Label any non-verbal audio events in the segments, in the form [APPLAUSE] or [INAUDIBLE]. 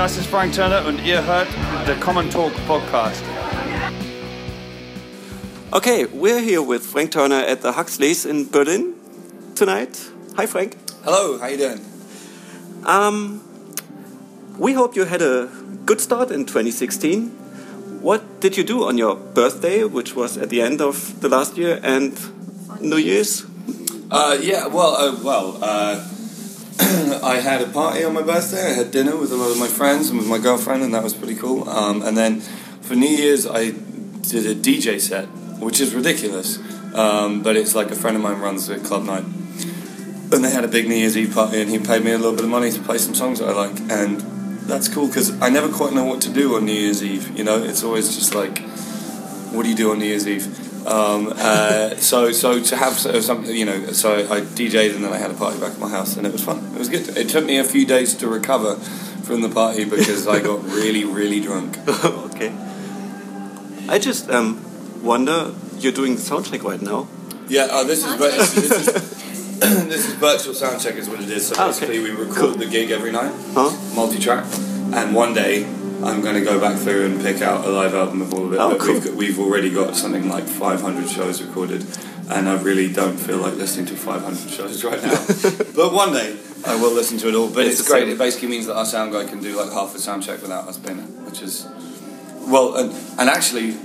Das ist Frank Turner und ihr hört the Common Talk Podcast. Okay, we're here with Frank Turner at the Huxleys in Berlin tonight. Hi, Frank. Hello, how you doing? Um, we hope you had a good start in 2016. What did you do on your birthday, which was at the end of the last year, and New Year's? Uh, yeah, well, uh, well, uh, I had a party on my birthday. I had dinner with a lot of my friends and with my girlfriend, and that was pretty cool. Um, and then for New Year's, I did a DJ set, which is ridiculous. Um, but it's like a friend of mine runs a club night, and they had a big New Year's Eve party, and he paid me a little bit of money to play some songs that I like, and that's cool because I never quite know what to do on New Year's Eve. You know, it's always just like, what do you do on New Year's Eve? Um, uh, so so to have something, you know, so I DJ'd and then I had a party back at my house and it was fun. It was good. It took me a few days to recover from the party because I got [LAUGHS] really really drunk. [LAUGHS] okay. I just um, wonder, you're doing the sound check right now. Yeah, uh, this is this is. [COUGHS] this is virtual sound check is what it is. So Ah, basically, okay. we record the gig every night, Huh? multi-track, and one day I'm going to go back through and pick out a live album of all of it. Oh, but cool. we've, got, we've already got something like 500 shows recorded, and I really don't feel like listening to 500 shows [LAUGHS] right now. [LAUGHS] but one day I will listen to it all. But It's it's, great. It basically means that our sound guy can do like half the sound check without us being there, which is well, and, and actually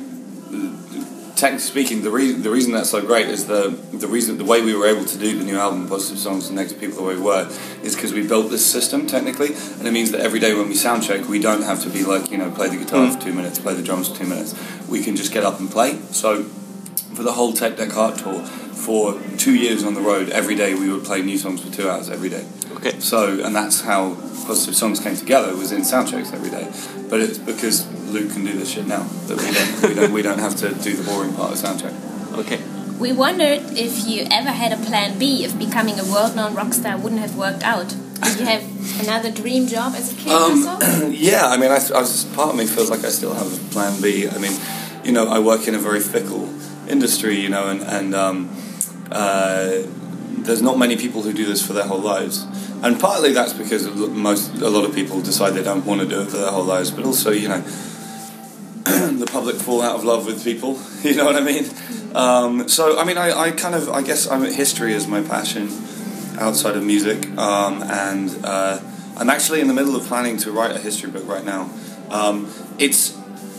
technically speaking, the reason the reason that's so great is the the reason the way we were able to do the new album, positive songs and negative people the way we were, is because we built this system technically, and it means that every day when we sound check, we don't have to be like you know play the guitar for mm. two minutes, play the drums for two minutes. We can just get up and play. So for the whole Tape Deck Heart tour, for two years on the road, every day we would play new songs for two hours every day. Okay. So, and that's how Positive Songs came together, was in sound checks every day. But it's because Luke can do this shit now that we don't, we don't, we don't have to do the boring part of sound check. Okay. We wondered if you ever had a plan B if becoming a world-known rock star wouldn't have worked out. Did you have another dream job as a kid or Um, so? [CLEARS THROAT] yeah, I mean, I, I was, part of me feels like I still have a plan B. I mean, you know, I work in a very fickle industry, you know, and, and um, uh, there's not many people who do this for their whole lives. And partly that's because most, a lot of people decide they don't want to do it for their whole lives, but also, you know, [CLEARS THROAT] the public fall out of love with people. [LAUGHS] You know what I mean? Um, so I mean, I, I kind of I guess I'm history is my passion outside of music, um, and uh, I'm actually in the middle of planning to write a history book right now. Um, it's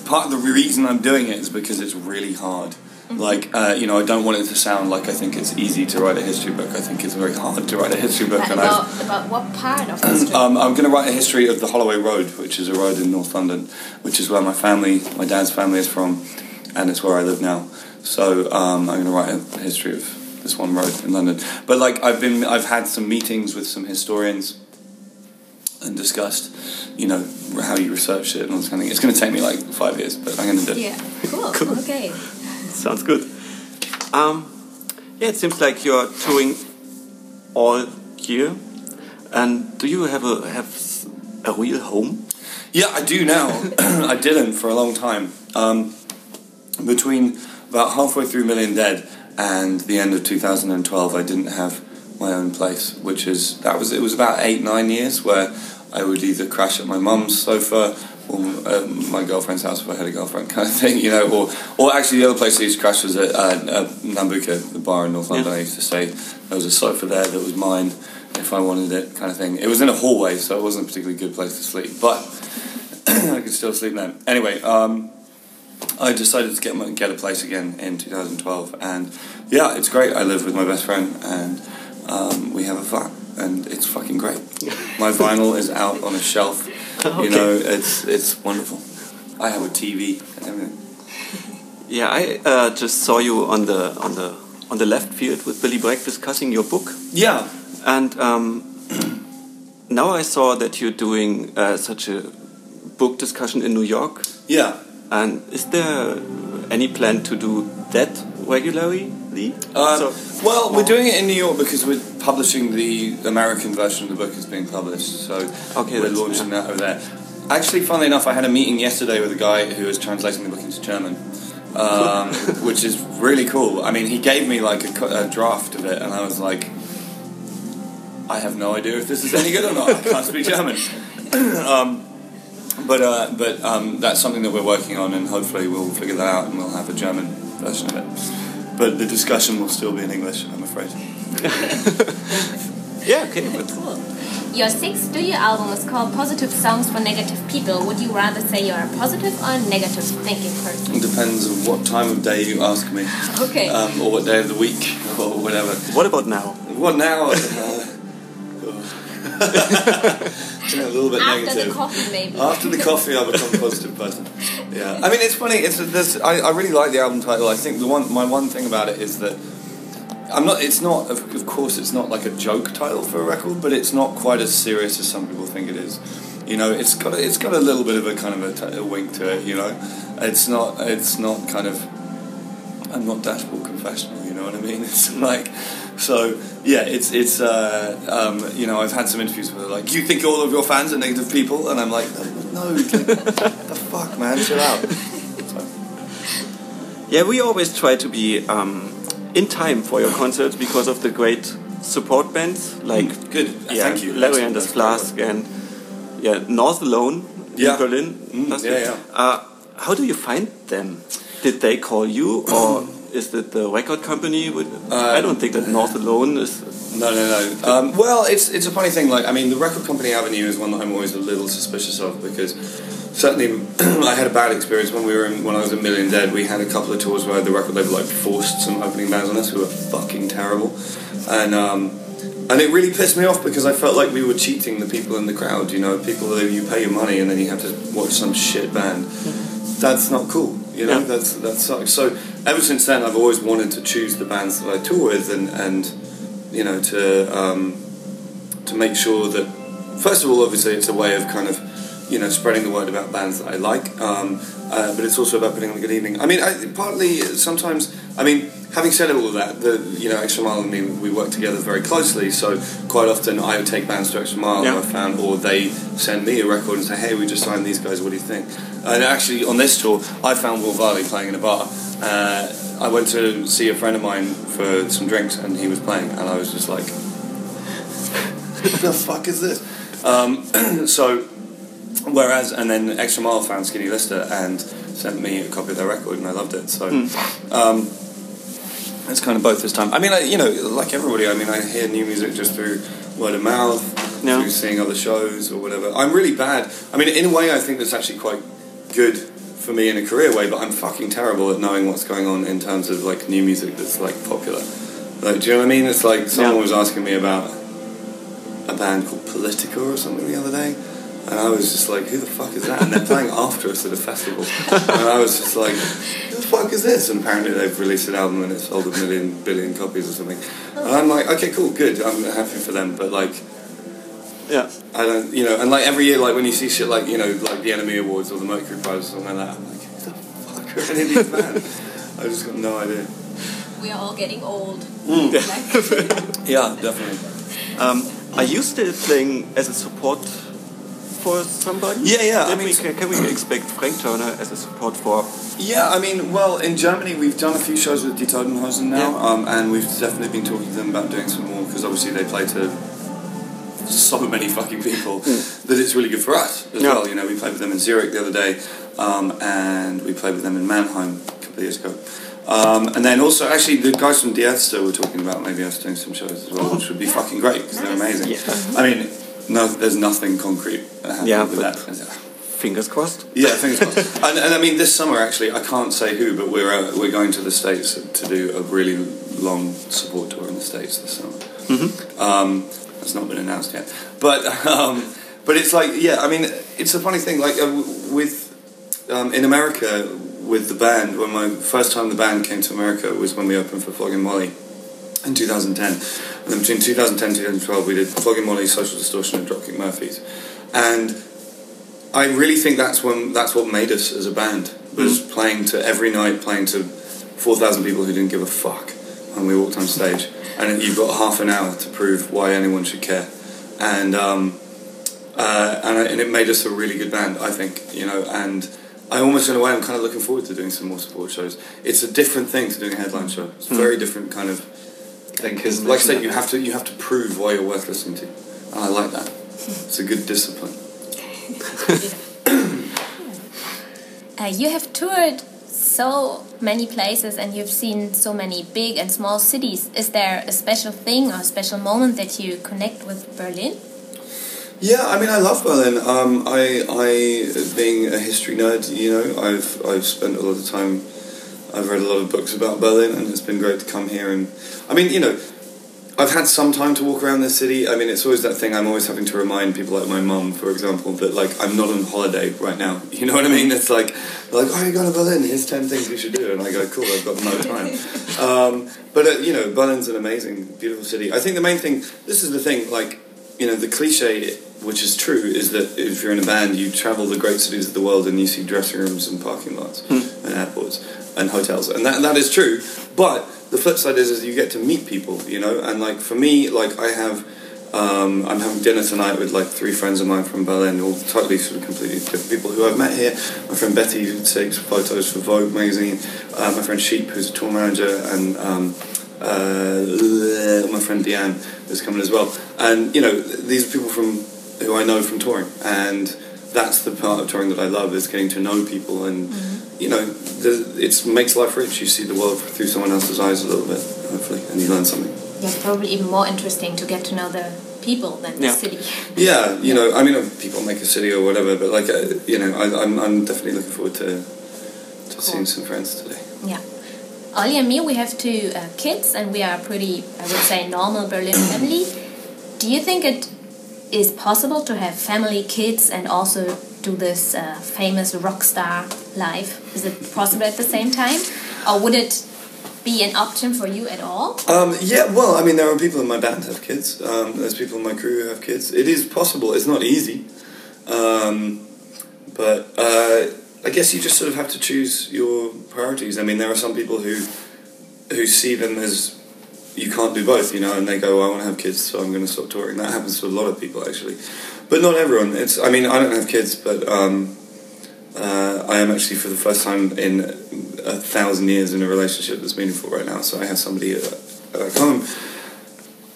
part of the reason I'm doing it is because it's really hard. Like uh, you know, I don't want it to sound like I think it's easy to write a history book. I think it's very hard to write a history book, and I've about, about what part of history? um, I'm going to write a history of the Holloway Road, which is a road in North London, which is where my family, my dad's family, is from, and it's where I live now. So um, I'm going to write a history of this one road in London. But like I've been, I've had some meetings with some historians and discussed, you know, how you research it and all this kind of thing. It's going to take me like five years, but I'm going to do it. yeah, cool. [LAUGHS] Cool. Okay. Sounds good. Um, yeah, it seems like you're touring all year. And do you have a have a real home? Yeah, I do now. [COUGHS] I didn't for a long time. Um, between about halfway through Million Dead and the end of 2012, I didn't have my own place, which is that was it was about eight nine years where I would either crash at my mum's sofa or uh, my girlfriend's house if I had a girlfriend, kind of [LAUGHS] thing, you know. Or or actually the other place I used to crash was at uh, uh, Nambucca, the bar in North London. Yeah. I used to stay. There was a sofa there that was mine if I wanted it, kind of thing. It was in a hallway, so it wasn't a particularly good place to sleep, but. [CLEARS THROAT] I could still sleep there. Anyway, um, I decided to get my, get a place again in 2012, and yeah, it's great. I live with my best friend, and um, we have a flat, and it's fucking great. [LAUGHS] My vinyl is out on a shelf. [LAUGHS] Okay. You know, it's it's wonderful. I have a TV everything. Yeah, I uh, just saw you on the on the on the left field with Billy Bragg discussing your book, Yeah, and um, [CLEARS THROAT] now I saw that you're doing uh, such a book discussion in New York. yeah. And is there any plan to do that regularly? Um, So- well, we're doing it in New York because we're publishing the American version of the book is being published. So Okay, we're launching yeah. that over there. Actually, funnily enough, I had a meeting yesterday with a guy who was translating the book into German, um, [LAUGHS] which is really cool. I mean, he gave me like a, a draft of it, and I was like, I have no idea if this is any good or not. I can't speak German. [COUGHS] um, but uh, but um, that's something that we're working on, and hopefully we'll figure that out, and we'll have a German version of it. But the discussion will still be in English, I'm afraid. [LAUGHS] Yeah, okay. Cool. Your sixth studio album is called Positive Songs for Negative People. Would you rather say you're a positive or a negative thinking person? It depends on what time of day you ask me, Okay. um, or what day of the week, or whatever. what about now? What now? [LAUGHS] [LAUGHS] A little bit After negative. the coffee, maybe. After the coffee, I become a positive person. Yeah, I mean, it's funny. It's this. I, I really like the album title. I think the one, my one thing about it is that I'm not. It's not. Of, of course, it's not like a joke title for a record, but it's not quite as serious as some people think it is. You know, it's got a, it's got a little bit of a kind of a, t- a wink to it. You know, it's not. It's not kind of. I'm not dashboard confessional. You know what I mean? [LAUGHS] It's like. So yeah, it's it's uh, um, you know I've had some interviews where they're like, you think all of your fans are negative people, and I'm like, no, [LAUGHS] the fuck, man, chill out. Yeah, we always try to be um, in time for your concerts because of the great support bands like good, yeah, thank you. Larry and the Flask and yeah, North Alone Yeah. in Berlin. Mm, yeah, yeah. Uh, how do you find them? Did they call you or is it the record company? With, I don't think that North Alone is. No, no, no. Um, well, it's it's a funny thing. Like, I mean, the record company avenue is one that I'm always a little suspicious of because certainly [CLEARS THROAT] I had a bad experience when we were in, when I was in Million Dead. We had a couple of tours where the record label like forced some opening bands on us who were fucking terrible, and um, and it really pissed me off because I felt like we were cheating the people in the crowd. You know, people that you pay your money and then you have to watch some shit band. That's not cool. You know, Yeah. that's that sucks. So ever since then, I've always wanted to choose the bands that I tour with and and you know to um, to make sure that first of all, obviously, it's a way of kind of you know spreading the word about bands that I like, um, uh, but it's also about putting on a good evening. I mean, I, partly sometimes. I mean, having said all of that, the you know Xtra Mile and me we work together very closely. So quite often I would take bands to Xtra Mile, Yeah. I found, or they send me a record and say, "Hey, we just signed these guys. What do you think?" And actually, on this tour, I found Will Varley playing in a bar. Uh, I went to see a friend of mine for some drinks, and he was playing, and I was just like, "What [LAUGHS] the fuck is this?" Um, [CLEARS THROAT] so, whereas, and then Xtra Mile found Skinny Lister and sent me a copy of their record, and I loved it. So, um, it's kind of both this time. I mean, I, you know, like everybody, I mean, I hear new music just through word of mouth, Yeah. through seeing other shows or whatever. I'm really bad. I mean, in a way, I think that's actually quite good for me in a career way, but I'm fucking terrible at knowing what's going on in terms of like new music that's like popular. Like, do you know what I mean? It's like someone Yeah. was asking me about a band called Politica or something the other day. And I was just like, who the fuck is that? And they're playing after us at a festival. And I was just like, who the fuck is this? And apparently they've released an album and it's sold a million, billion copies or something. And I'm like, okay, cool, good. I'm happy for them. But like, Yeah. I don't, you know, and like every year, like when you see shit like, you know, like the NME Awards or the Mercury Prize or something like that, I'm like, who the fuck are any of these bands? [LAUGHS] I just got no idea. We are all getting old. Mm. Like, [LAUGHS] Yeah, definitely. Um, are you still playing as a support for somebody? Yeah, yeah, I mean- we, can, can we expect Frank Turner as a support for? Yeah, I mean, well, in Germany we've done a few shows with Die Toten Hosen now, Yeah. um, and we've definitely been talking to them about doing some more because obviously they play to so many fucking people that it's really good for us as Yeah. well. You know, we played with them in Zurich the other day, um, and we played with them in Mannheim a couple of years ago. Um, and then also, actually, the guys from Die Ärzte were talking about maybe us doing some shows as well, which would be fucking great because they're amazing. Yeah. I mean, no, there's nothing concrete happening Yeah, with that. Fingers crossed. Yeah, fingers crossed. [LAUGHS] and, and I mean, this summer actually, I can't say who, but we're uh, we're going to the states to do a really long support tour in the states this summer. Mm-hmm. Um, that's not been announced yet, but um, but it's like yeah, I mean, it's a funny thing. Like uh, with um, in America with the band, when my first time the band came to America was when we opened for Flogging Molly in 2010. And then between 2010 and 2012, we did Flogging Molly, Social Distortion, and Dropkick Murphys, and I really think that's when that's what made us as a band was playing to every night, playing to four thousand people who didn't give a fuck when we walked on stage, and you've got half an hour to prove why anyone should care, and um, uh, and, I, and it made us a really good band, I think, you know, and. I almost in a way I'm kind of looking forward to doing some more support shows. It's a different thing to doing a headline show. It's a very different kind of because, like I said, you have to you have to prove why you're worth listening to, and I like that. It's a good discipline. [COUGHS] Uh, you have toured so many places and you've seen so many big and small cities. Is there a special thing or a special moment that you connect with Berlin? Yeah, I mean, I love Berlin. Um, I, I, being a history nerd, you know, I've, I've spent a lot of time. I've read a lot of books about Berlin, and it's been great to come here. And I mean, you know, I've had some time to walk around the city. I mean, it's always that thing. I'm always having to remind people, like my mum, for example, that like I'm not on holiday right now. [LAUGHS] You know what I mean? It's like, like, oh, you're going to Berlin. Here's ten things you should do, and I go, cool. I've got no time. [LAUGHS] Um, but uh, you know, Berlin's an amazing, beautiful city. I think the main thing. This is the thing. Like, you know, the cliche, which is true, is that if you're in a band, you travel the great cities of the world and you see dressing rooms and parking lots and airports and hotels, and that that is true. But the flip side is, is you get to meet people, you know, and like for me, like I have. Um, I'm having dinner tonight with like three friends of mine from Berlin, all totally sort of completely different people who I've met here. My friend Betty, who takes photos for Vogue magazine. Uh, my friend Sheep, who's a tour manager, and um, uh, my friend Deanne is coming as well. And you know, these are people from who I know from touring, and that's the part of touring that I love is getting to know people, and you know, it makes life rich. You see the world through someone else's eyes a little bit, hopefully, and you learn something. Yeah, probably even more interesting to get to know the people than Yeah. the city. Yeah, you know, I mean, uh, people make a city or whatever, but like, uh, you know, I, I'm, I'm definitely looking forward to to seeing some friends today. Yeah. Ollie and me, we have two uh, kids, and we are pretty, I would say, normal Berlin family. Do you think it is possible to have family, kids, and also do this uh, famous rock star life? Is it possible at the same time, or would it be an option for you at all? Um, yeah, well, I mean, there are people in my band who have kids. Um, there's people in my crew who have kids. It is possible. It's not easy, um, but uh, I guess you just sort of have to choose your priorities. I mean, there are some people who who see them as you can't do both, you know, and they go, "I want to have kids, so I'm going to stop touring." That happens to a lot of people, actually, but not everyone. It's. I mean, I don't have kids, but. Um, uh, I am actually for the first time in a thousand years in a relationship that's meaningful right now. So I have somebody at, at home.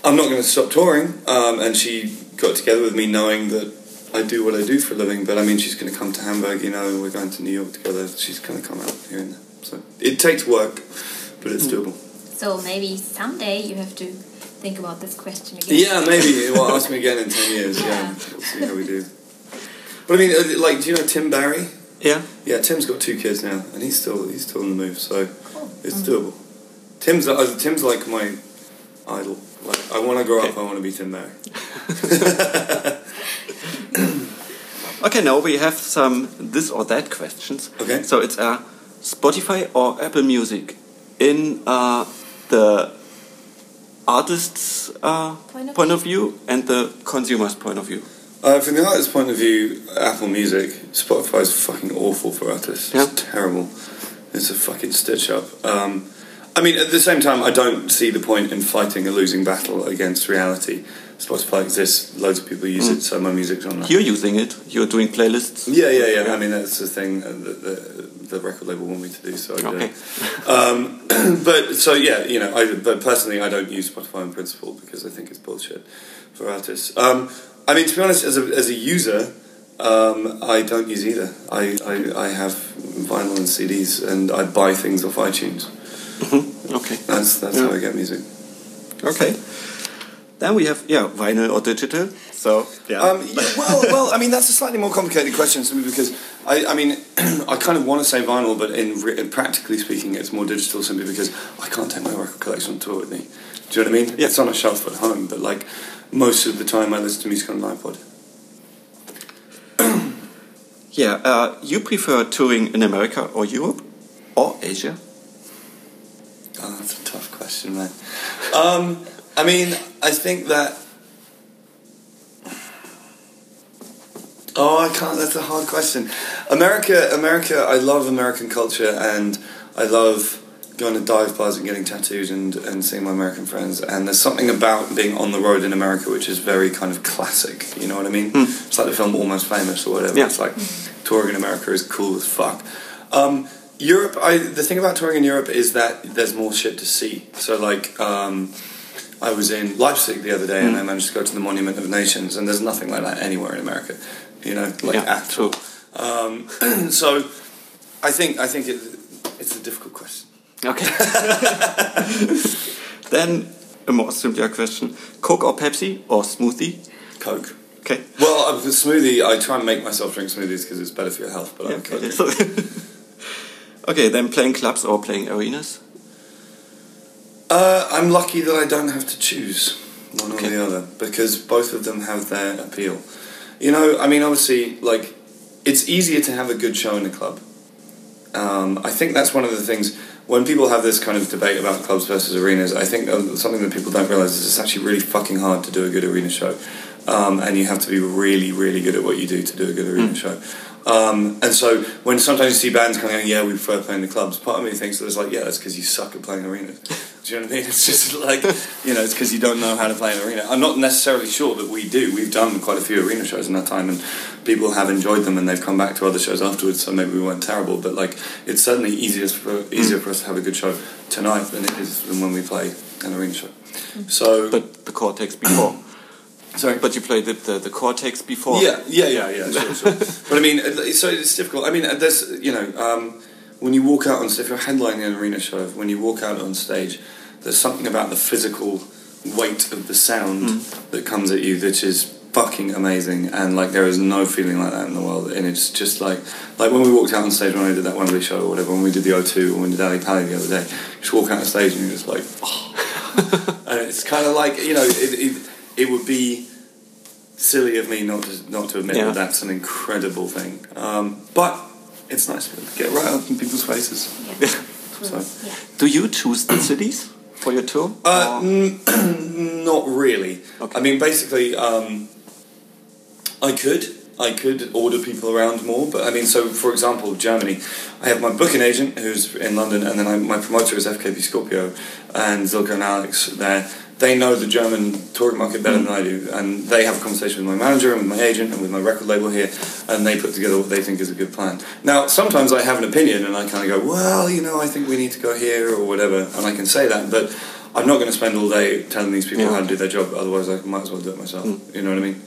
I'm not going to stop touring, um, and she got together with me knowing that I do what I do for a living. But I mean, she's going to come to Hamburg. You know, we're going to New York together. She's going to come out here and there. So it takes work, but it's doable. So maybe someday you have to think about this question again. Yeah, maybe. Well, ask me again in ten years. Yeah, Yeah. we'll see how we do. But I mean, uh, like, do you know Tim Barry? Yeah. Yeah, Tim's got two kids now, and he's still he's still on the move, so Cool. it's doable. Tim's uh, Tim's like my idol. Like, I want to grow up. I want to be Tim Barry. [LAUGHS] Okay, now we have some this or that questions. Okay. So it's uh, Spotify or Apple Music in uh, the artist's uh, Point of point of view and the consumer's point of view. Uh, from the artist's point of view, Apple Music, Spotify is fucking awful for artists. Yeah. It's terrible. It's a fucking stitch up. Um, I mean, at the same time, I don't see the point in fighting a losing battle against reality. Spotify exists, loads of people use it, so my music's on there. You're using it. You're doing playlists. Yeah, yeah, yeah. I mean, that's the thing uh, that the, the record label want me to do, so I do. Okay. it. Um, [CLEARS THROAT] but so yeah, you know, I, but personally, I don't use Spotify in principle because I think it's bullshit for artists. Um, I mean, to be honest, as a as a user, um, I don't use either. I, I I have vinyl and CDs, and I buy things off iTunes. Okay. That's that's Yeah. how I get music. Okay. Then we have yeah vinyl or digital. So yeah. Um, yeah, well, well, I mean that's a slightly more complicated question simply because I, I mean, [CLEARS THROAT] I kind of want to say vinyl, but in, re- practically speaking, it's more digital simply because I can't take my record collection on tour with me. Do you know what I mean? Yeah. It's on a shelf at home, but like most of the time, I listen to music on an iPod. [CLEARS THROAT] yeah. Uh, you prefer touring in America or Europe or Asia? Oh, that's a tough question, man. Um, I mean, I think that. Oh, I can't. That's a hard question. America, America. I love American culture, and I love going to dive bars and getting tattooed and, and seeing my American friends. And there's something about being on the road in America which is very kind of classic. You know what I mean? It's like the film Almost Famous or whatever. Yeah. It's like touring in America is cool as fuck. Um, Europe, I, the thing about touring in Europe is that there's more shit to see. So, like, um, I was in Leipzig the other day and I managed to go to the Monument of Nations, and there's nothing like that anywhere in America, you know, like yeah. at all. Um, [CLEARS THROAT] so, I think I think it, it's a difficult question. Okay. [LAUGHS] [LAUGHS] then a more simpler question: Coke or Pepsi or smoothie? Coke. Okay. Well, uh, the smoothie. I try and make myself drink smoothies because it's better for your health. But Yeah, don't Coke. okay. [LAUGHS] Okay, then playing clubs or playing arenas? Uh, I'm lucky that I don't have to choose one Okay. or the other because both of them have their appeal. You know, I mean, obviously, like it's easier to have a good show in a club. Um, I think that's one of the things when people have this kind of debate about clubs versus arenas. I think uh, something that people don't realize is it's actually really fucking hard to do a good arena show, um, and you have to be really, really good at what you do to do a good arena show. Um, and so when sometimes you see bands coming of going, yeah, we prefer playing the clubs, part of me thinks that it's like, yeah, that's because you suck at playing arenas. Do you know what I mean? [LAUGHS] It's just like, you know, it's because you don't know how to play an arena. I'm not necessarily sure that we do. We've done quite a few arena shows in that time, and people have enjoyed them, and they've come back to other shows afterwards. So maybe we weren't terrible, but like, it's certainly easier for easier for us to have a good show tonight than it is than when we play an arena show. So, But the Cortex before. Sorry, But you played the, the, the Cortex before. Yeah, yeah, yeah, yeah. Sure, sure. [LAUGHS] but I mean, so it's difficult. I mean, uh, there's you know, um, when you walk out on if you're headlining an arena show, when you walk out on stage, there's something about the physical weight of the sound that comes at you that is fucking amazing and like there is no feeling like that in the world and it's just like like when we walked out on stage when I did that Wembley show or whatever when we did the O2 or when we did Ally Pally the other day you just walk out on stage and you're just like oh. [LAUGHS] and it's kind of like you know it, it, it would be silly of me not to not to admit Yeah. that that's an incredible thing. Um, but it's nice to be able to get right up in people's faces. Yeah. [LAUGHS] So, yeah. Do you choose the cities for your tour? uh, [CLEARS THROAT] not really. Okay. I mean, basically, um, I could. I could order people around more, but I mean, so for example, Germany, I have my booking agent who's in London, and then I, my promoter is FKP Scorpio, and Zilka and Alex there. They know the German touring market better than I do, and they have a conversation with my manager and with my agent and with my record label here, and they put together what they think is a good plan. Now, sometimes I have an opinion, and I kind of go, well, you know, I think we need to go here or whatever, and I can say that, but I'm not going to spend all day telling these people Yeah. how to do their job. Otherwise, I might as well do it myself. You know what I mean?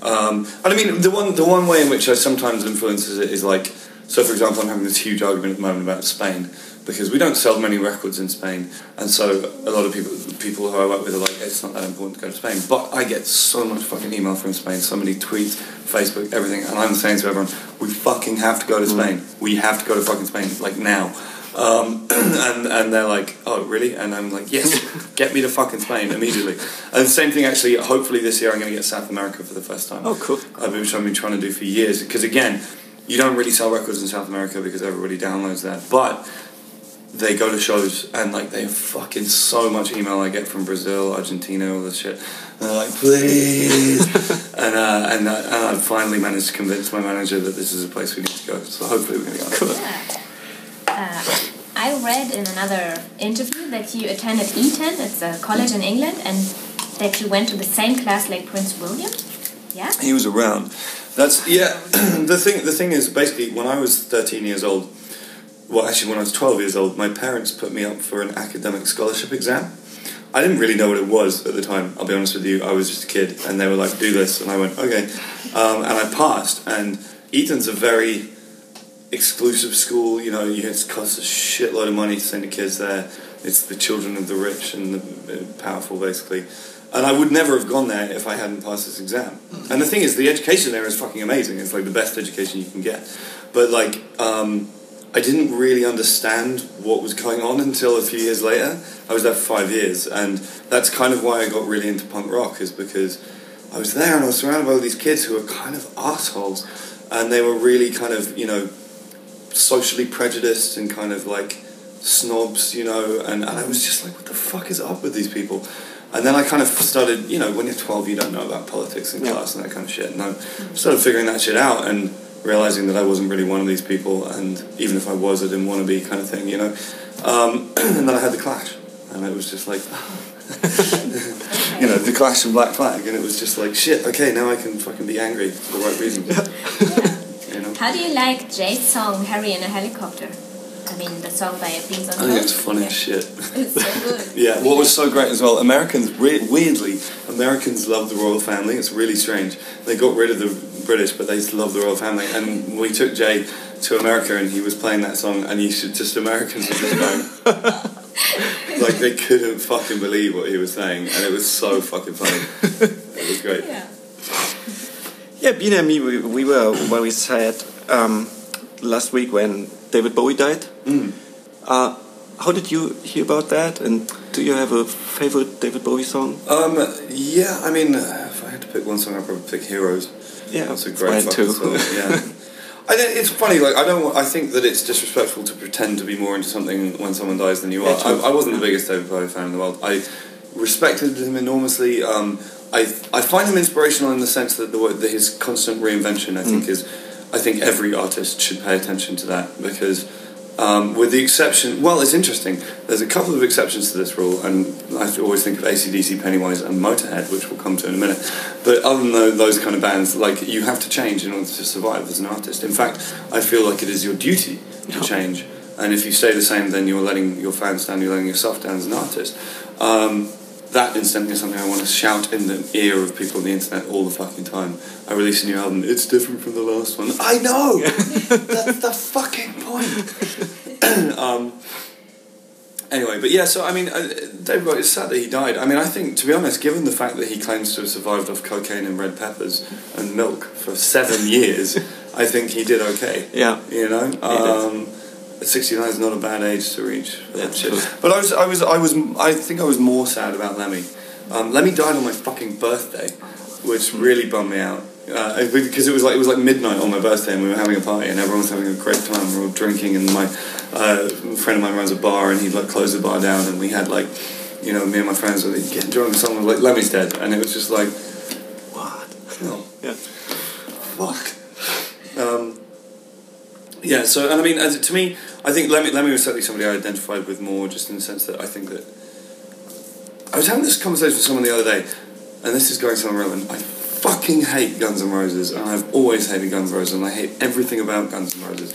Um, and I mean, the one the one way in which I sometimes influences it is like, so for example, I'm having this huge argument at the moment about Spain because we don't sell many records in Spain, and so a lot of people people who I work with are like, it's not that important to go to Spain. But I get so much fucking email from Spain, so many tweets, Facebook, everything, and I'm saying to everyone, we fucking have to go to Spain. We have to go to fucking Spain, like now. Um, [CLEARS THROAT] and and they're like, oh really? And I'm like, yes, [LAUGHS] get me to fucking Spain immediately. And the same thing actually. Hopefully this year I'm going to get South America for the first time. Oh, cool. I've been, which I've been trying to do for years. Because again, you don't really sell records in South America because everybody downloads that, but they go to shows and like they have fucking so much email I get from Brazil, Argentina, all this shit. And they're like, please. [LAUGHS] and uh, and, uh, and I finally managed to convince my manager that this is a place we need to go. So hopefully we're going to go. Yeah. Uh, I read in another interview that you attended Eton, it's a college in England, and that you went to the same class like Prince William. Yeah? He was around. That's yeah. [CLEARS THROAT] the thing. The thing is, basically, when I was thirteen years old, well, actually, when I was twelve years old, my parents put me up for an academic scholarship exam. I didn't really know what it was at the time. I'll be honest with you. I was just a kid, and they were like, "Do this," and I went, "Okay," um, and I passed. And Eton's a very exclusive school. You know, you- it costs a shitload of money to send the kids there. It's the children of the rich and the powerful, basically. And I would never have gone there if I hadn't passed this exam. And the thing is, the education there is fucking amazing. It's like the best education you can get. But like, um, I didn't really understand what was going on until a few years later. I was there for five years, and that's kind of why I got really into punk rock, is because I was there and I was surrounded by all these kids who were kind of assholes, and they were really kind of, you know, socially prejudiced and kind of like snobs, you know, and, and I was just like, what the fuck is up with these people? And then I kind of started, you know, when you're 12, you don't know about politics and Yeah. class and that kind of shit. And I started figuring that shit out and realizing that I wasn't really one of these people, and even if I was, I didn't want to be, kind of thing, you know. Um, [CLEARS THROAT] and then I had the clash, and it was just like, [LAUGHS] you know, the clash and Black Flag, and it was just like, shit, okay, now I can fucking be angry for the right reasons. [LAUGHS] you know? How do you like Jay's song Harry in a Helicopter? I mean, the song by Beans on I think it's Toast. funny Yeah. as shit. It's so good. [LAUGHS] Yeah, what was so great as well, Americans, re- weirdly, Americans love the royal family. It's really strange. They got rid of the British, but they love the royal family. And we took Jay to America and he was playing that song, and you should just Americans were just going [LAUGHS] like they couldn't fucking believe what he was saying, and it was so fucking funny. It was great. Yeah. Yeah, Bina and me, we, we were very sad um, last week when David Bowie died. Mm. Uh, how did you hear about that? And do you have a favorite David Bowie song? Um, yeah, I mean, uh, if I had to pick one song, I'd probably pick Heroes. Yeah, That's a great mine too. song. Yeah. [LAUGHS] I it's funny, like I don't. I think that it's disrespectful to pretend to be more into something when someone dies than you are. I, I wasn't the biggest David Bowie fan in the world. I respected him enormously. Um, I I find him inspirational in the sense that the, that his constant reinvention. I think Mm. is. I think every artist should pay attention to that because. Um, with the exception, well, it's interesting. There's a couple of exceptions to this rule, and I always think of ACDC, Pennywise, and Motorhead, which we'll come to in a minute. But other than those kind of bands, like you have to change in order to survive as an artist. In fact, I feel like it is your duty to change, and if you stay the same, then you're letting your fans down, you're letting yourself down as an artist. Um, that incidentally is something I want to shout in the ear of people on the internet all the fucking time. I release a new album, it's different from the last one. I know! [LAUGHS] That's the fucking point. [CLEARS THROAT] um, anyway, but yeah, so I mean, uh, David Bowie, it's sad that he died. I mean, I think, to be honest, given the fact that he claims to have survived off cocaine and red peppers and milk for seven years, [LAUGHS] I think he did okay. Yeah. You know? Um, 69 is not a bad age to reach for that That's shit. true. But I was, I was, I was, I think I was more sad about Lemmy. Um, Lemmy died on my fucking birthday, which really bummed me out. Uh, because it was like it was like midnight on my birthday, and we were having a party, and everyone was having a great time. We were all drinking, and my uh, friend of mine runs a bar, and he'd like closed the bar down, and we had like, you know, me and my friends were like, getting drunk, and someone was like, Lemmy's dead, and it was just like, What? No. [LAUGHS] Yeah. fuck. Um, yeah, so and I mean, as, to me, I think Lemmy, Lemmy was certainly somebody I identified with more, just in the sense that I think that I was having this conversation with someone the other day, and this is going somewhere relevant. I fucking hate Guns N' Roses, and I've always hated Guns N' Roses, and I hate everything about Guns N' Roses.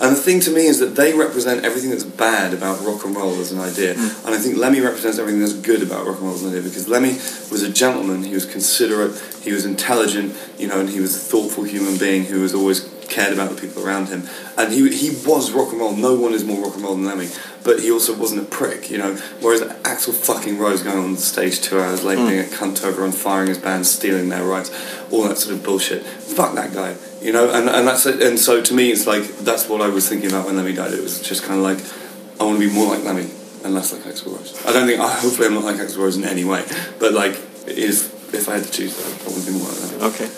And the thing to me is that they represent everything that's bad about rock and roll as an idea, mm. and I think Lemmy represents everything that's good about rock and roll as an idea because Lemmy was a gentleman, he was considerate, he was intelligent, you know, and he was a thoughtful human being who was always cared about the people around him, and he he was rock and roll. No one is more rock and roll than Lemmy, but he also wasn't a prick, you know. Whereas Axl fucking Rose going on the stage two hours late, hmm. being a cunt over and firing his band, stealing their rights, all that sort of bullshit. Fuck that guy, you know. And and that's it. And so to me, it's like that's what I was thinking about when Lemmy died. It was just kind of like I want to be more like Lemmy and less like Axl Rose. I don't think. I, hopefully, I'm not like Axl Rose in any way, but like if if I had to choose, I want to be more like Lemmy. Okay.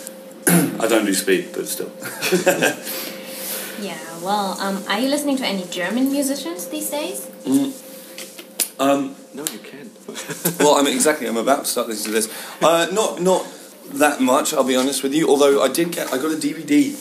[CLEARS THROAT] I don't do speed, but still. [LAUGHS] Yeah. Well, um, are you listening to any German musicians these days? Um, No, you can't. [LAUGHS] well, I mean, exactly. I'm about to start listening to this. Uh, not not that much, I'll be honest with you. Although I did get, I got a DVD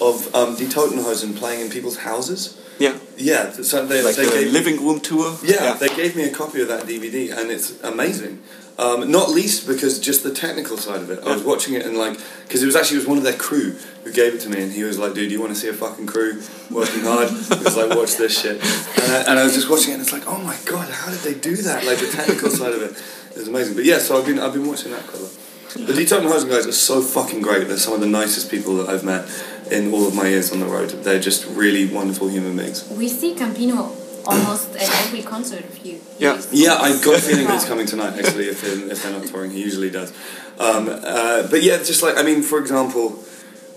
of um, Die Toten Hosen playing in people's houses. yeah. Yeah, so they, Like they the gave living room tour. yeah, they gave me a copy of that DVD, and it's amazing. Um, not least because just the technical side of it. I was watching it and like, because it was actually it was one of their crew who gave it to me, and he was like, "Dude, you want to see a fucking crew working hard?" He was like, "Watch this shit," and I, and I was just watching it, and it's like, "Oh my god, how did they do that?" Like the technical side of it is amazing. But yeah, so I've been I've been watching that quite a lot. The Die Toten Hosen guys are so fucking great. They're some of the nicest people that I've met in all of my years on the road. They're just really wonderful human beings. We see Campino almost at every concert of you. Yeah. Yeah, I got a feeling he's coming tonight. Actually, if they're, if they're not touring, he usually does. Um, uh, but yeah, just like I mean, for example,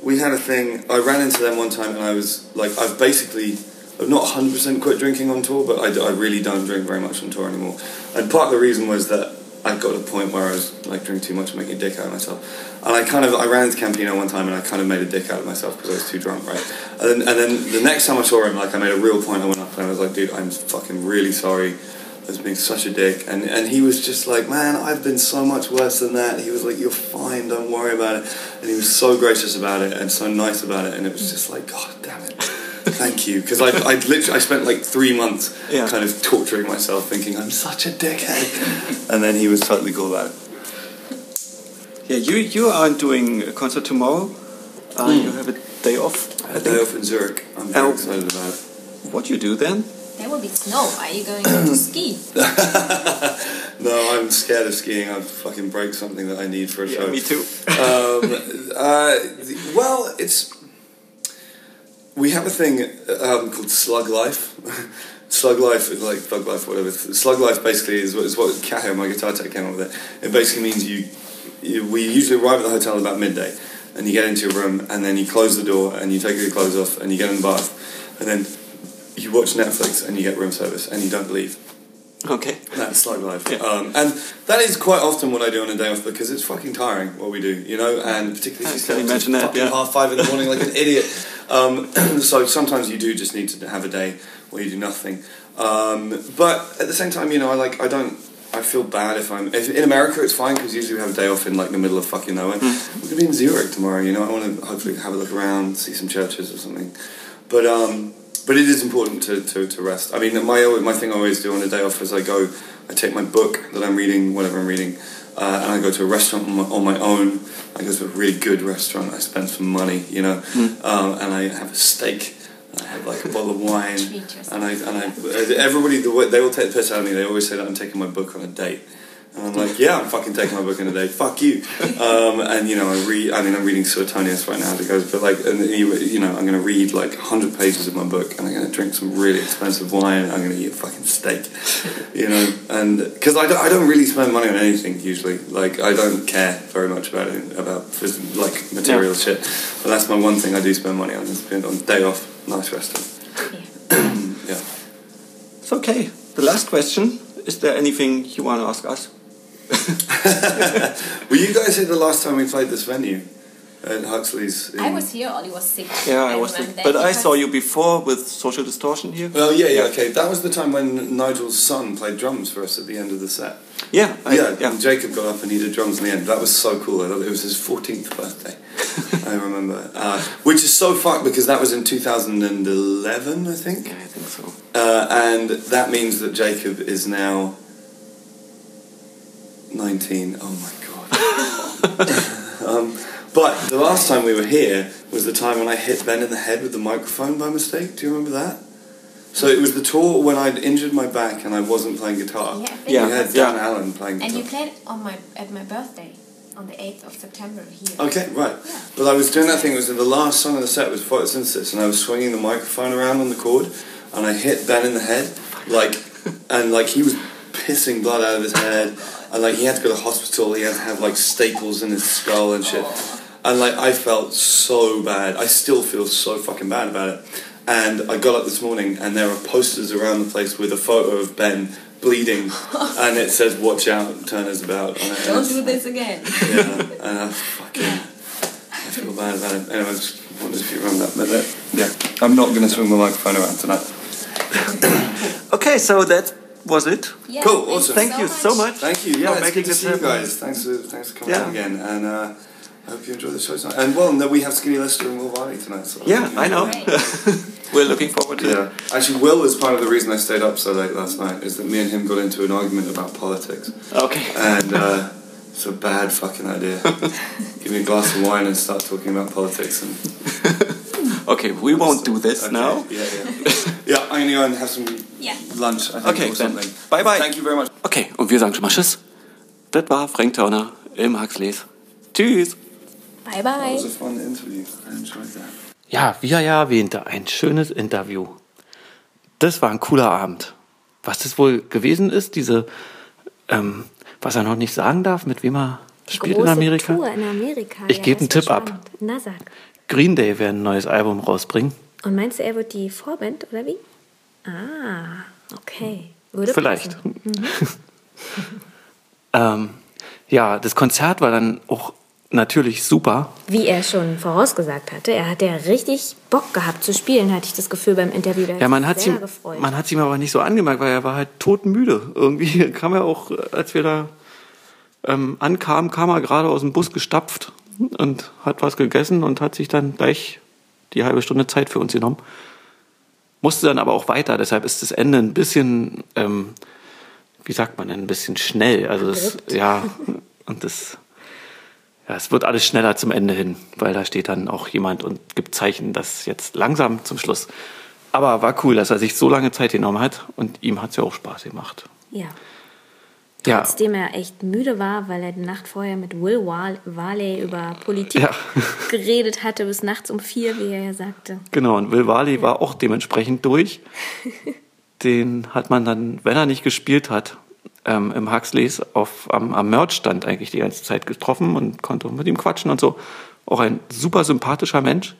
we had a thing. I ran into them one time, and I was like, I've basically. I've not 100% quit drinking on tour, but I, d- I really don't drink very much on tour anymore. And part of the reason was that I got to a point where I was like drinking too much and making a dick out of myself. And I kind of, I ran into Campino one time and I kind of made a dick out of myself because I was too drunk, right? And then, and then the next time I saw him, like I made a real point, I went up and I was like, dude, I'm fucking really sorry. I was being such a dick. And, and he was just like, man, I've been so much worse than that. He was like, you're fine, don't worry about it. And he was so gracious about it and so nice about it. And it was just like, God damn it. Thank you. Because I, I literally, I spent like three months Yeah. kind of torturing myself thinking, I'm such a dickhead. [LAUGHS] and then he was totally cool about it. Yeah, you you aren't doing a concert tomorrow. Uh, Hmm. You have a day off. A day off in Zurich. I'm very Oh. excited about it. What you do then? There will be snow. Are you going to [COUGHS] ski? No, I'm scared of skiing. I'd fucking break something that I need for a Yeah, show. me too. um, [LAUGHS] uh, well, it's. We have a thing um, called Slug Life. [LAUGHS] Slug Life is like Thug Life, whatever. Slug Life basically is what, is what Kaho, my guitar tech, came up with. It. it basically means you, you, we usually arrive at the hotel about midday, and you get into your room, and then you close the door, and you take your clothes off, and you get in the bath, and then you watch Netflix, and you get room service, and you don't leave. Okay. That's slug life. Yeah. Um, and that is quite often what I do on a day off because it's fucking tiring what we do, you know, and particularly if you stay imagine that, fucking yeah. half five in the morning like an idiot. [LAUGHS] Um, [CLEARS THROAT] so sometimes you do just need to have a day where you do nothing. Um, but at the same time, you know, I like, I don't, I feel bad if I'm, if in America it's fine because usually we have a day off in like the middle of fucking nowhere. Hmm. We're to be in Zurich tomorrow, you know, I want to hopefully have a look around, see some churches or something. But, um, but it is important to, to, to rest. I mean, my my thing I always do on a day off is I go, I take my book that I'm reading, whatever I'm reading, uh, and I go to a restaurant on my, on my own. I go to a really good restaurant. I spend some money, you know, um, and I have a steak. I have like a bottle of [LAUGHS] wine, and I and I everybody the way, they all take the piss out of me. They always say that I'm taking my book on a date. And I'm like, yeah, I'm fucking taking my book in a day. Fuck you. Um, and you know, I read. I mean, I'm reading Suetonius right now as it goes. But like, and you, you know, I'm going to read like 100 pages of my book, and I'm going to drink some really expensive wine. And I'm going to eat a fucking steak. [LAUGHS] You know, and because I don't, I don't really spend money on anything usually. Like, I don't care very much about it, about like material shit. But that's my one thing I do spend money on. Is spend on day off, nice resting. [CLEARS THROAT] yeah. It's okay. The last question. Is there anything you want to ask us? [LAUGHS] Were you guys here the last time we played this venue at Huxley's? in- I was here. Ollie was sick. Yeah, I And was when sick. But I saw you before with Social Distortion here. Oh yeah, yeah, okay. That was the time when Nigel's son played drums for us at the end of the set. Yeah, I, yeah, yeah. and Jacob got up and he did drums in the end. That was so cool. I thought it was his 14th birthday. [LAUGHS] I remember, uh, which is so fucked because that was in 2011, I think. Yeah, I think so. Uh, and that means that Jacob is now 19. Oh my god. [LAUGHS] um, but the last time we were here was the time when I hit Ben in the head with the microphone by mistake. Do you remember that? So it was the tour when I'd injured my back and I wasn't playing guitar. Yeah, Yeah, We had yeah. Dan Allen playing guitar. And you played on my at my birthday on the eighth of September here. Okay, right. Yeah. But I was doing that thing. It was in the last song of the set was photosynthesis, and I was swinging the microphone around on the cord, and I hit Ben in the head, like, and like he was pissing blood out of his head, and like he had to go to hospital. He had to have like staples in his skull and shit, and like I felt so bad. I still feel so fucking bad about it. And I got up this morning, and there are posters around the place with a photo of Ben bleeding, [LAUGHS] and it says "Watch out, Turner's about." on it, Don't do this again. yeah, and I fucking I feel bad about it. Anyway, I just wanted if you remember that. But uh, yeah, I'm not going to swing the microphone around tonight. [COUGHS] [COUGHS] Okay, so that was it. Yeah, Cool, thank you awesome. Thank you so much. Thank you. for Yeah, it's making good to this see you happen. guys. Thanks for thanks for coming Yeah. again, and uh, I hope you enjoy the show tonight. And well, no, we have Skinny Lister and Will Varley tonight. So Yeah, I know. [LAUGHS] We're looking forward to it. Yeah, actually, Will is part of the reason I stayed up so late last night. Is that me and him got into an argument about politics, Okay. and uh, it's a bad fucking idea. [LAUGHS] Give me a glass of wine and start talking about politics and [LAUGHS] Okay, we won't do this Okay, now. Yeah, yeah. yeah, I'm gonna go and have some Yeah. lunch. I think, Okay, or something. Bye, bye. Thank you very much. Okay, und wir sagen schon mal Tschüss. Das war Frank Turner im Huxleys. Tschüss. Bye That bye. was a fun interview. I enjoyed that. Ja, wie er ja erwähnte, ein schönes Interview. Das war ein cooler Abend. Was das wohl gewesen ist, diese, ähm, was er noch nicht sagen darf, mit wem er spielt in Amerika. Tour in Amerika. Ich ja, gebe einen Tipp ab. spannend. Na sag. Green Day werden ein neues Album rausbringen. Und meinst du, er wird die Vorband oder wie? Ah, okay. Würde Vielleicht. passen. [LAUGHS] ähm, ja, das Konzert war dann auch natürlich super. Wie er schon vorausgesagt hatte, er hat ja richtig Bock gehabt zu spielen, hatte ich das Gefühl beim Interview. Da Ja, man hat, sich ihm, gefreut. man hat ihm aber nicht so angemerkt, weil er war halt todmüde. Irgendwie [LAUGHS] kam er auch, als wir da ähm, ankamen, kam er gerade aus dem Bus gestapft und hat was gegessen und hat sich dann gleich die halbe Stunde Zeit für uns genommen. Musste dann aber auch weiter, deshalb ist das Ende ein bisschen, ähm, wie sagt man denn, ein bisschen schnell. Also das, ja, und das, ja, es wird alles schneller zum Ende hin, weil da steht dann auch jemand und gibt Zeichen, dass jetzt langsam zum Schluss. Aber war cool, dass er sich so lange Zeit genommen hat und ihm hat es ja auch Spaß gemacht. ja. Ja. Trotzdem er echt müde war, weil er die Nacht vorher mit Will Varley über Politik Ja. [LAUGHS] geredet hatte, bis nachts um vier, wie er ja sagte. Genau, und Will Varley war auch dementsprechend durch. [LAUGHS] Den hat man dann, wenn er nicht gespielt hat, ähm, im Huxleys auf, am, am Merch-Stand eigentlich die ganze Zeit getroffen und konnte mit ihm quatschen und so. Auch ein super sympathischer Mensch.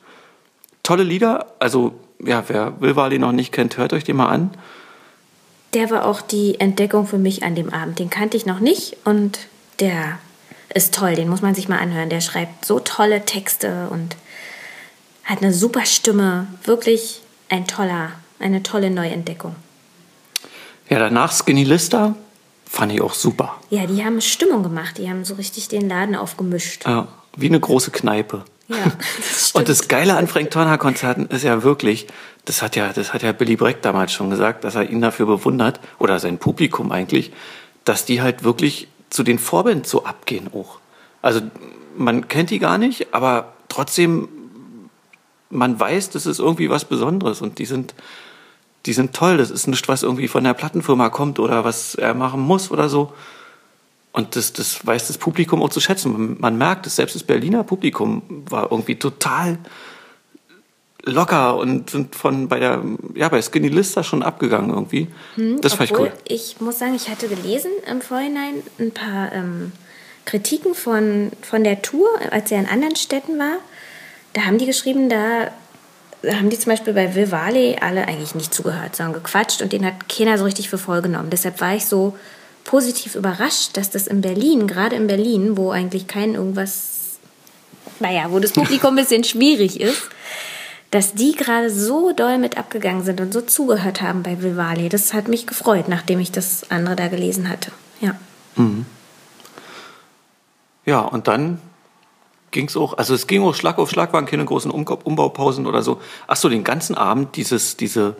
Tolle Lieder. Also, ja, wer Will Varley noch nicht kennt, hört euch den mal an. Der war auch die Entdeckung für mich an dem Abend. Den kannte ich noch nicht und der ist toll. Den muss man sich mal anhören. Der schreibt so tolle Texte und hat eine super Stimme. Wirklich ein toller, eine tolle Neuentdeckung. Ja, danach Skinny Lister fand ich auch super. Ja, die haben Stimmung gemacht. Die haben so richtig den Laden aufgemischt. Ja, wie eine große Kneipe. Ja, [LAUGHS] das. Und das Geile an Frank Turner Konzerten ist ja wirklich, das hat ja, das hat ja Billy Breck damals schon gesagt, dass er ihn dafür bewundert, oder sein Publikum eigentlich, dass die halt wirklich zu den Vorbands so abgehen auch. Also man kennt die gar nicht, aber trotzdem, man weiß, das ist irgendwie was Besonderes und die sind, die sind toll. Das ist nicht, was irgendwie von der Plattenfirma kommt oder was er machen muss oder so. Und das, das weiß das Publikum auch zu schätzen. Man, merkt es, selbst das Berliner Publikum war irgendwie total locker und sind von bei der, ja, bei Skinny Lister schon abgegangen irgendwie. das fand ich cool. ich muss sagen, ich hatte gelesen im Vorhinein ein paar ähm, Kritiken von, von der Tour, als er in anderen Städten war. Da haben die geschrieben, da haben die zum Beispiel bei Will alle eigentlich nicht zugehört, sondern gequatscht und den hat keiner so richtig für voll genommen. Deshalb war ich so positiv überrascht, dass das in Berlin, gerade in Berlin, wo eigentlich kein irgendwas, naja, wo das Publikum ein bisschen schwierig ist, dass die gerade so doll mit abgegangen sind und so zugehört haben bei Will. Das hat mich gefreut, nachdem ich das andere da gelesen hatte. Ja. Ja, und dann ging es auch, also es ging auch Schlag auf Schlag, waren keine großen um Umbaupausen oder so. Ach so, den ganzen Abend dieses, diese,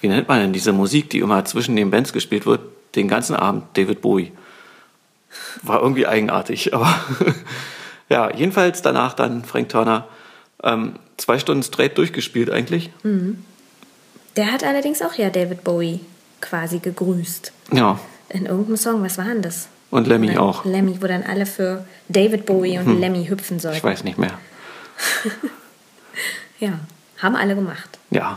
wie nennt man denn diese Musik, die immer zwischen den Bands gespielt wird, den ganzen Abend David Bowie. War irgendwie eigenartig, aber [LAUGHS] ja, jedenfalls danach dann Frank Turner ähm, zwei Stunden straight durchgespielt eigentlich. Der hat allerdings auch ja David Bowie quasi gegrüßt. Ja, In irgendeinem Song, was war denn das? Und Lemmy dann- auch. Lemmy, wo dann alle für David Bowie und Lemmy hüpfen sollten. Ich weiß nicht mehr. [LAUGHS] Ja, haben alle gemacht. Ja.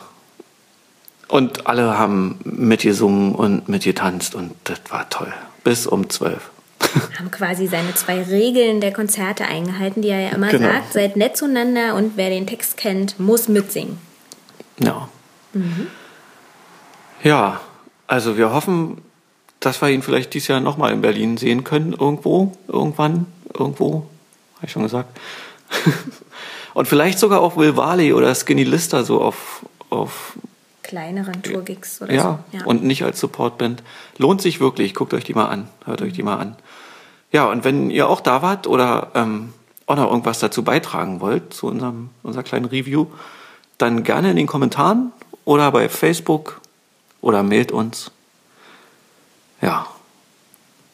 Und alle haben mitgesungen und mitgetanzt und das war toll. Bis um zwölf. [LAUGHS] Haben quasi seine zwei Regeln der Konzerte eingehalten, die er ja immer Genau. sagt. Seid nett zueinander und wer den Text kennt, muss mitsingen. Ja. Ja, also wir hoffen, dass wir ihn vielleicht dieses Jahr nochmal in Berlin sehen können. Irgendwo, irgendwann, irgendwo, habe ich schon gesagt. [LAUGHS] Und vielleicht sogar auch Will Varley oder Skinny Lister so auf, auf Kleineren Tourgigs oder ja, so. Ja. und nicht als Supportband. Lohnt sich wirklich, guckt euch die mal an, hört euch die mal an. Ja, und wenn ihr auch da wart oder ähm, auch noch irgendwas dazu beitragen wollt, zu unserem unserer kleinen Review, dann gerne in den Kommentaren oder bei Facebook oder mailt uns. Ja,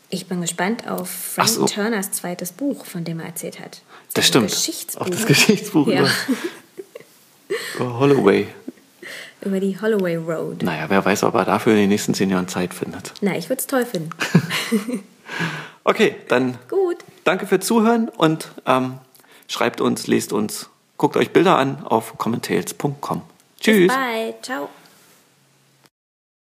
Ich bin gespannt auf Frank so. Turners zweites Buch, von dem er erzählt hat. das Sein stimmt. Geschichtsbuch. Auch das Geschichtsbuch Ja. über, [LAUGHS] über Holloway. Über die Holloway Road. Naja, wer weiß, ob er dafür in den nächsten zehn Jahren Zeit findet. Na, ich würde es toll finden. [LAUGHS] Okay, dann Gut. Danke fürs Zuhören und ähm, schreibt uns, lest uns, guckt euch Bilder an auf commentales.com. Tschüss. Bye. Ciao.